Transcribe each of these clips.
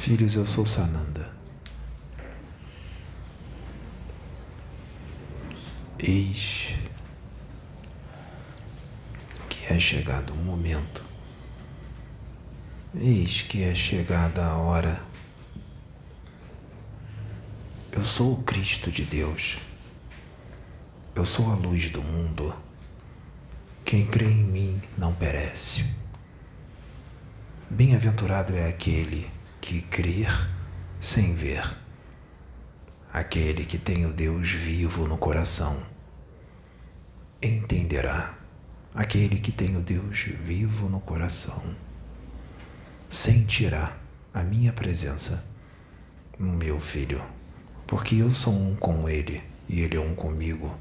Filhos, eu sou Sananda. Eis que é chegado o momento, eis que é chegada a hora. Eu sou o Cristo de Deus, eu sou a luz do mundo. Quem crê em mim não perece. Bem-aventurado é aquele que crer sem ver, aquele que tem o Deus vivo no coração. Entenderá aquele que tem o Deus vivo no coração. Sentirá a minha presença, meu filho, porque eu sou um com ele e ele é um comigo.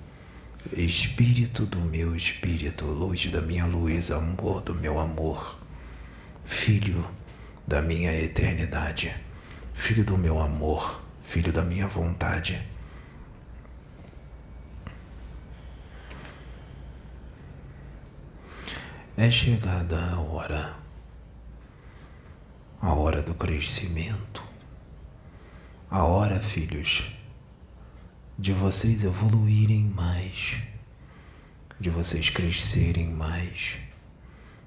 Espírito do meu espírito, luz da minha luz, amor do meu amor, filho da minha eternidade, filho do meu amor, filho da minha vontade. É chegada a hora, a hora do crescimento, a hora, filhos, de vocês evoluírem mais, de vocês crescerem mais,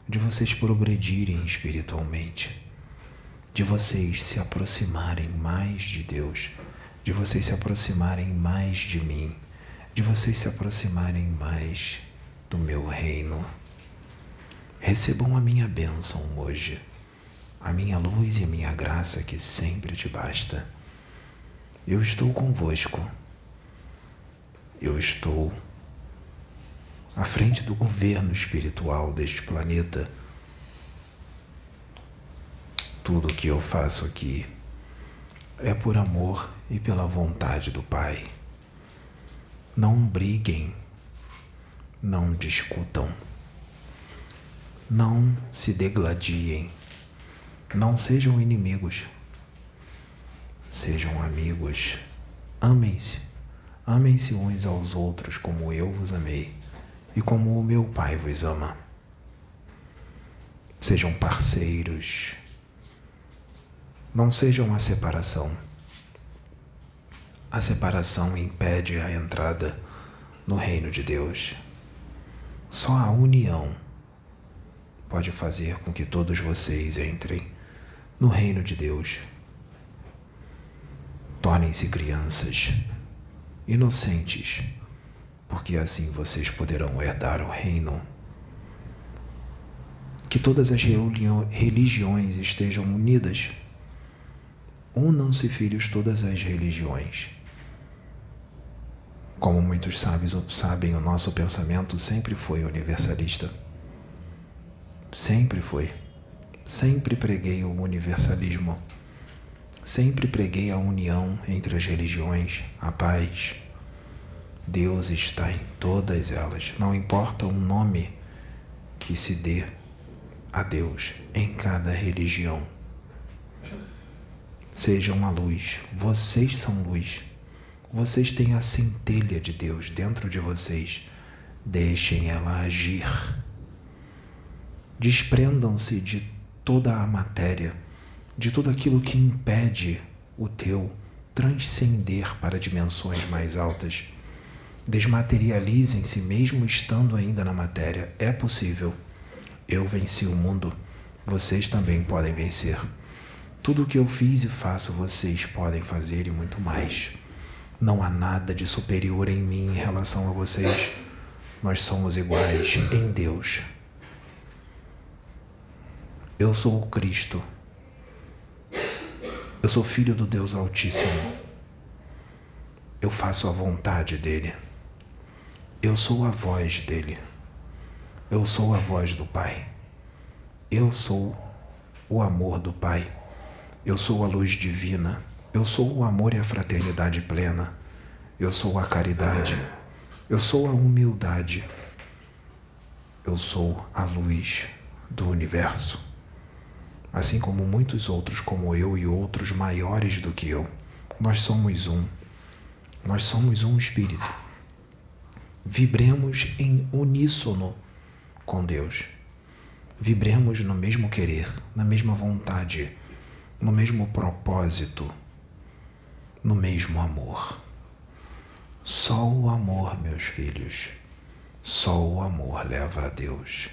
de vocês progredirem espiritualmente de vocês se aproximarem mais de Deus, de vocês se aproximarem mais de mim, de vocês se aproximarem mais do meu reino. Recebam a minha bênção hoje, a minha luz e a minha graça que sempre te basta. Eu estou convosco. Eu estou à frente do governo espiritual deste planeta tudo o que eu faço aqui é por amor e pela vontade do Pai. Não briguem, não discutam, não se degladiem, não sejam inimigos, sejam amigos, amem-se, amem-se uns aos outros como eu vos amei e como o meu Pai vos ama. Sejam parceiros, não seja uma separação. A separação impede a entrada no reino de Deus. Só a união pode fazer com que todos vocês entrem no reino de Deus. Tornem-se crianças, inocentes, porque assim vocês poderão herdar o reino. Que todas as religiões estejam unidas unam-se filhos todas as religiões. Como muitos sábios sabem, o nosso pensamento sempre foi universalista. Sempre foi. Sempre preguei o universalismo. Sempre preguei a união entre as religiões, a paz. Deus está em todas elas. Não importa o nome que se dê a Deus em cada religião. Sejam a luz. Vocês são luz. Vocês têm a centelha de Deus dentro de vocês. Deixem ela agir. Desprendam-se de toda a matéria, de tudo aquilo que impede o teu transcender para dimensões mais altas. Desmaterializem-se mesmo estando ainda na matéria. É possível. Eu venci o mundo. Vocês também podem vencer. Tudo o que eu fiz e faço, vocês podem fazer e muito mais. Não há nada de superior em mim em relação a vocês. Nós somos iguais em Deus. Eu sou o Cristo. Eu sou filho do Deus Altíssimo. Eu faço a vontade dele. Eu sou a voz dele. Eu sou a voz do Pai. Eu sou o amor do Pai. Eu sou a luz divina. Eu sou o amor e a fraternidade plena. Eu sou a caridade. Eu sou a humildade. Eu sou a luz do universo. Assim como muitos outros, como eu e outros maiores do que eu, nós somos um. Nós somos um espírito. Vibremos em uníssono com Deus. Vibremos no mesmo querer, na mesma vontade no mesmo propósito, no mesmo amor. Só o amor, meus filhos, só o amor leva a Deus.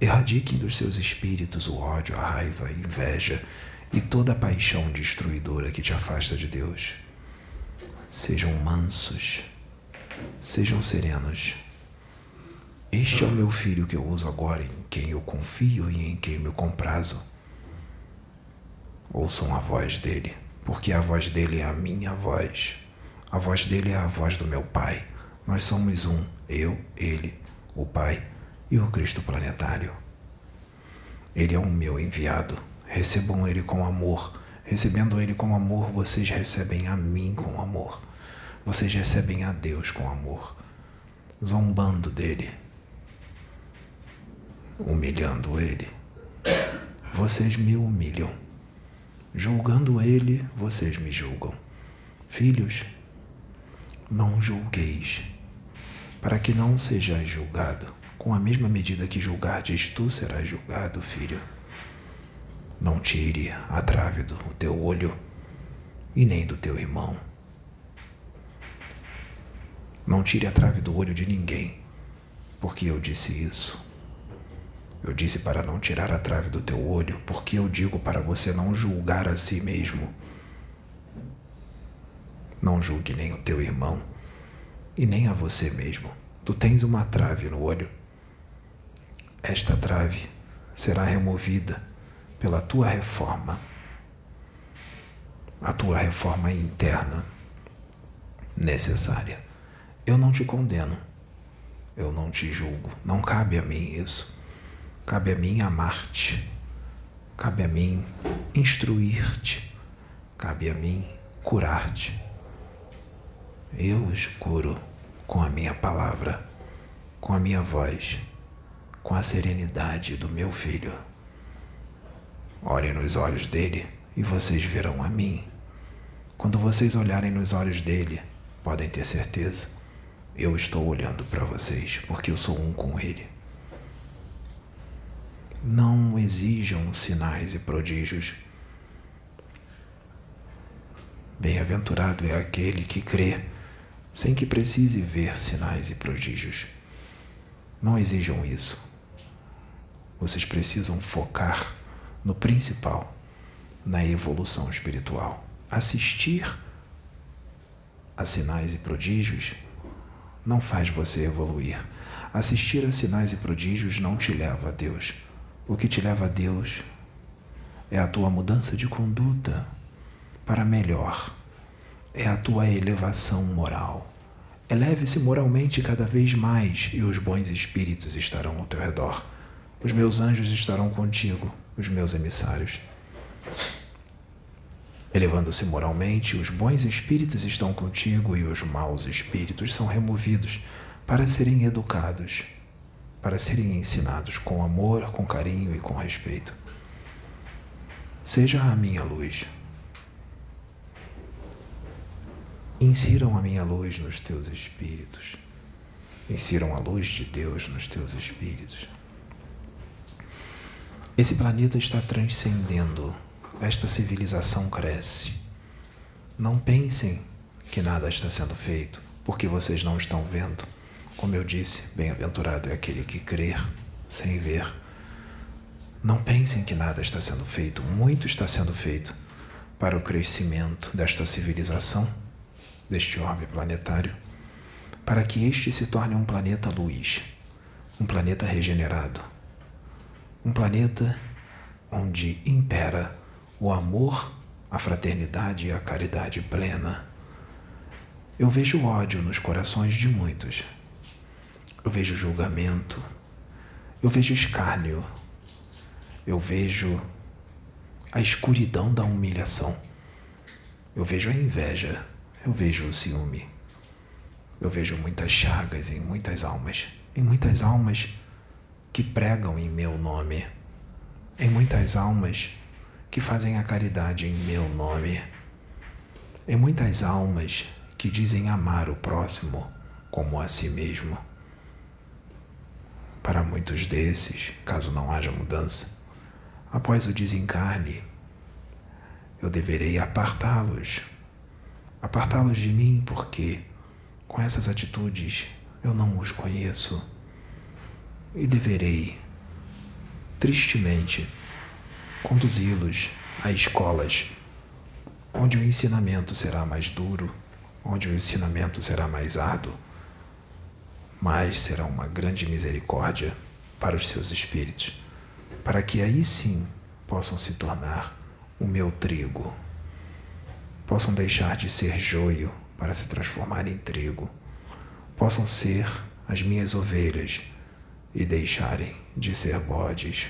Erradiquem dos seus espíritos o ódio, a raiva, a inveja e toda a paixão destruidora que te afasta de Deus. Sejam mansos, sejam serenos. Este é o meu filho que eu uso agora, em quem eu confio e em quem me comprazo. Ouçam a voz dele, porque a voz dele é a minha voz. A voz dele é a voz do meu Pai. Nós somos um, eu, ele, o Pai e o Cristo planetário. Ele é o meu enviado. Recebam ele com amor. Recebendo ele com amor, vocês recebem a mim com amor. Vocês recebem a Deus com amor. Zombando dele, humilhando ele, vocês me humilham. Julgando ele, vocês me julgam. Filhos, não julgueis, para que não sejais julgado. Com a mesma medida que julgardes, tu serás julgado, filho. Não tire a trave do teu olho e nem do teu irmão. Não tire a trave do olho de ninguém, porque eu disse isso. Eu disse para não tirar a trave do teu olho, porque eu digo para você não julgar a si mesmo. Não julgue nem o teu irmão e nem a você mesmo. Tu tens uma trave no olho. Esta trave será removida pela tua reforma, a tua reforma interna necessária. Eu não te condeno, eu não te julgo, não cabe a mim isso. Cabe a mim amar-te, cabe a mim instruir-te, cabe a mim curar-te. Eu os curo com a minha palavra, com a minha voz, com a serenidade do meu filho. Olhem nos olhos dele e vocês verão a mim. Quando vocês olharem nos olhos dele, podem ter certeza, eu estou olhando para vocês porque eu sou um com ele não exijam sinais e prodígios. Bem-aventurado é aquele que crê, sem que precise ver sinais e prodígios. Não exijam isso. Vocês precisam focar no principal, na evolução espiritual. Assistir a sinais e prodígios não faz você evoluir. Assistir a sinais e prodígios não te leva a Deus. O que te leva a Deus é a tua mudança de conduta para melhor, é a tua elevação moral. Eleve-se moralmente cada vez mais e os bons espíritos estarão ao teu redor. Os meus anjos estarão contigo, os meus emissários. Elevando-se moralmente, os bons espíritos estão contigo e os maus espíritos são removidos para serem educados para serem ensinados com amor, com carinho e com respeito. Seja a minha luz. Insiram a minha luz nos teus espíritos. Insiram a luz de Deus nos teus espíritos. Esse planeta está transcendendo. Esta civilização cresce. Não pensem que nada está sendo feito, porque vocês não estão vendo. Como eu disse, bem-aventurado é aquele que crer sem ver. Não pensem que nada está sendo feito, muito está sendo feito para o crescimento desta civilização, deste orbe planetário, para que este se torne um planeta luz, um planeta regenerado, um planeta onde impera o amor, a fraternidade e a caridade plena. Eu vejo ódio nos corações de muitos eu vejo julgamento, eu vejo escárnio, eu vejo a escuridão da humilhação, eu vejo a inveja, eu vejo o ciúme, eu vejo muitas chagas em muitas almas, em muitas almas que pregam em meu nome, em muitas almas que fazem a caridade em meu nome, em muitas almas que dizem amar o próximo como a si mesmo. Para muitos desses, caso não haja mudança, após o desencarne, eu deverei apartá-los. Apartá-los de mim porque, com essas atitudes, eu não os conheço. E deverei, tristemente, conduzi-los a escolas onde o ensinamento será mais duro, onde o ensinamento será mais árduo, mas será uma grande misericórdia para os seus espíritos, para que aí sim possam se tornar o meu trigo. Possam deixar de ser joio para se transformar em trigo. Possam ser as minhas ovelhas e deixarem de ser bodes.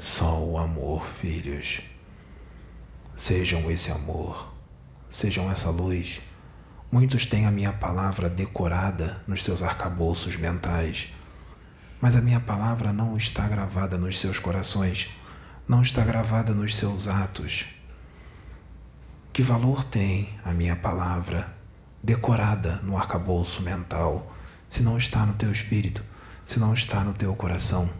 Só o amor, filhos. Sejam esse amor, sejam essa luz. Muitos têm a minha palavra decorada nos seus arcabouços mentais, mas a minha palavra não está gravada nos seus corações não está gravada nos seus atos? Que valor tem a minha palavra decorada no arcabouço mental se não está no teu espírito, se não está no teu coração?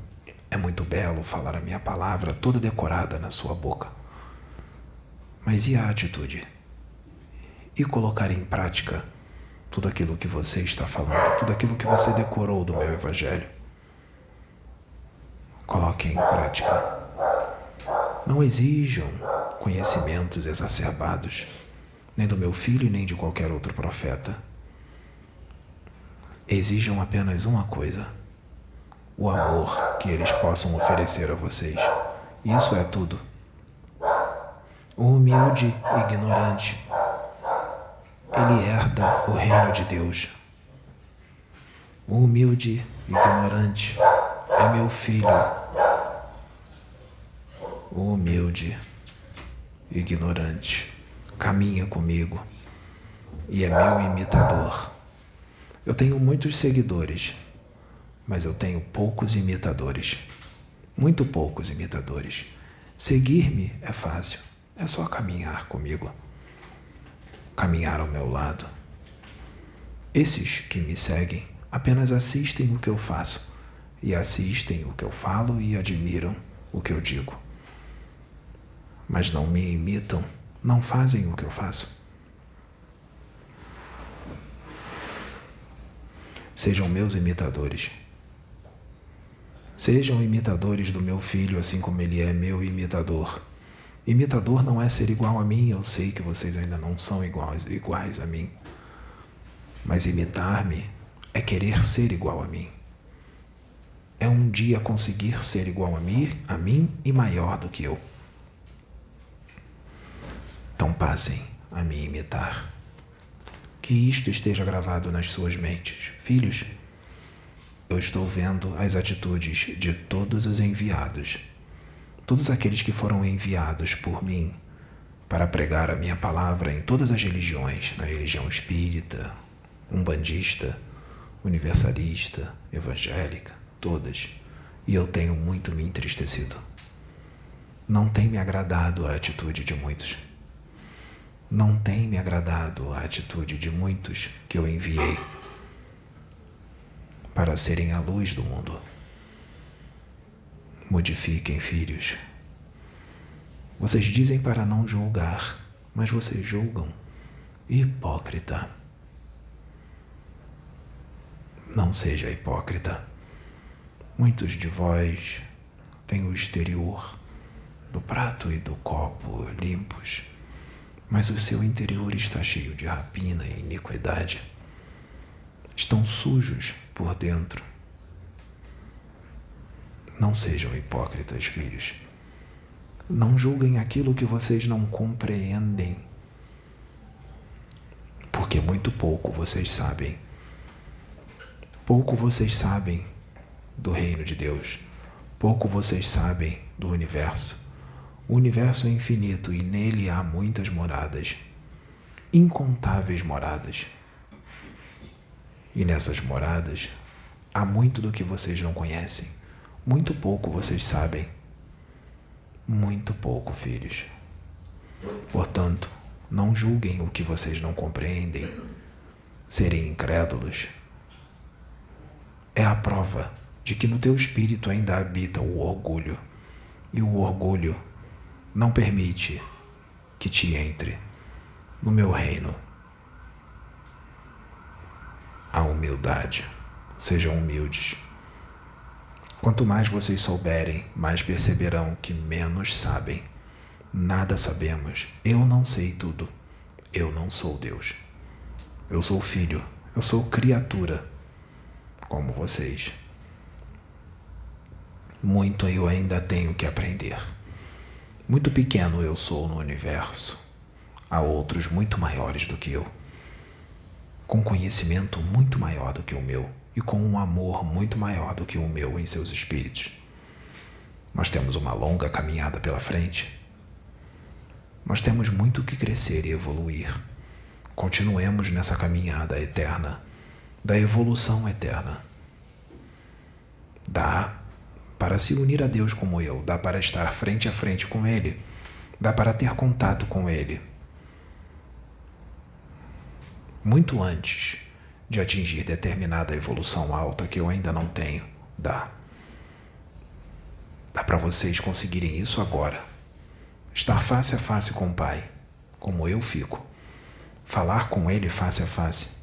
É muito belo falar a minha palavra toda decorada na sua boca. Mas e a atitude? E colocar em prática tudo aquilo que você está falando, tudo aquilo que você decorou do meu evangelho? Coloque em prática. Não exijam conhecimentos exacerbados, nem do meu filho nem de qualquer outro profeta. Exijam apenas uma coisa: o amor que eles possam oferecer a vocês. Isso é tudo. O humilde ignorante, ele herda o reino de Deus. O humilde e ignorante é meu filho o humilde, ignorante, caminha comigo e é meu imitador. Eu tenho muitos seguidores, mas eu tenho poucos imitadores. Muito poucos imitadores. Seguir-me é fácil, é só caminhar comigo. Caminhar ao meu lado. Esses que me seguem apenas assistem o que eu faço, e assistem o que eu falo e admiram o que eu digo mas não me imitam, não fazem o que eu faço. Sejam meus imitadores. Sejam imitadores do meu filho, assim como ele é meu imitador. Imitador não é ser igual a mim, eu sei que vocês ainda não são iguais, iguais a mim. Mas imitar-me é querer ser igual a mim. É um dia conseguir ser igual a mim, a mim e maior do que eu. Então passem a me imitar. Que isto esteja gravado nas suas mentes. Filhos, eu estou vendo as atitudes de todos os enviados, todos aqueles que foram enviados por mim para pregar a minha palavra em todas as religiões, na religião espírita, umbandista, universalista, evangélica, todas. E eu tenho muito me entristecido. Não tem me agradado a atitude de muitos. Não tem me agradado a atitude de muitos que eu enviei para serem a luz do mundo. Modifiquem, filhos. Vocês dizem para não julgar, mas vocês julgam. Hipócrita. Não seja hipócrita. Muitos de vós têm o exterior do prato e do copo limpos mas o seu interior está cheio de rapina e iniquidade. Estão sujos por dentro. Não sejam hipócritas, filhos. Não julguem aquilo que vocês não compreendem, porque muito pouco vocês sabem. Pouco vocês sabem do reino de Deus, pouco vocês sabem do universo. O universo é infinito e nele há muitas moradas, incontáveis moradas. E nessas moradas há muito do que vocês não conhecem, muito pouco vocês sabem. Muito pouco, filhos. Portanto, não julguem o que vocês não compreendem. Serem incrédulos é a prova de que no teu espírito ainda habita o orgulho. E o orgulho não permite que te entre no meu reino. A humildade. Sejam humildes. Quanto mais vocês souberem, mais perceberão que menos sabem. Nada sabemos. Eu não sei tudo. Eu não sou Deus. Eu sou filho. Eu sou criatura. Como vocês. Muito eu ainda tenho que aprender. Muito pequeno eu sou no universo. Há outros muito maiores do que eu, com conhecimento muito maior do que o meu e com um amor muito maior do que o meu em seus espíritos. Nós temos uma longa caminhada pela frente. Nós temos muito que crescer e evoluir. Continuemos nessa caminhada eterna, da evolução eterna. Dá para se unir a Deus como eu, dá para estar frente a frente com Ele, dá para ter contato com Ele. Muito antes de atingir determinada evolução alta que eu ainda não tenho, dá. Dá para vocês conseguirem isso agora. Estar face a face com o Pai, como eu fico. Falar com Ele face a face.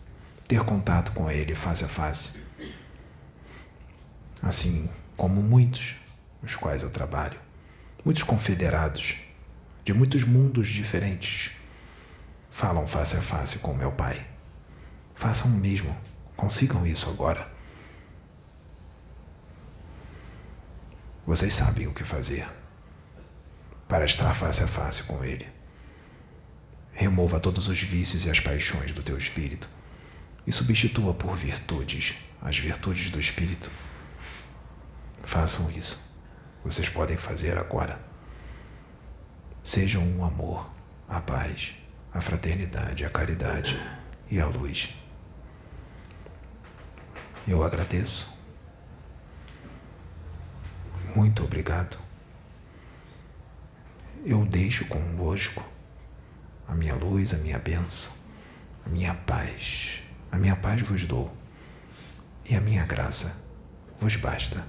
Ter contato com Ele face a face. Assim, como muitos os quais eu trabalho, muitos confederados de muitos mundos diferentes, falam face a face com meu Pai. Façam o mesmo, consigam isso agora. Vocês sabem o que fazer para estar face a face com Ele. Remova todos os vícios e as paixões do teu espírito e substitua por virtudes as virtudes do espírito Façam isso. Vocês podem fazer agora. Sejam um amor, a paz, a fraternidade, a caridade e a luz. Eu agradeço. Muito obrigado. Eu deixo convosco a minha luz, a minha bênção, a minha paz. A minha paz vos dou e a minha graça vos basta.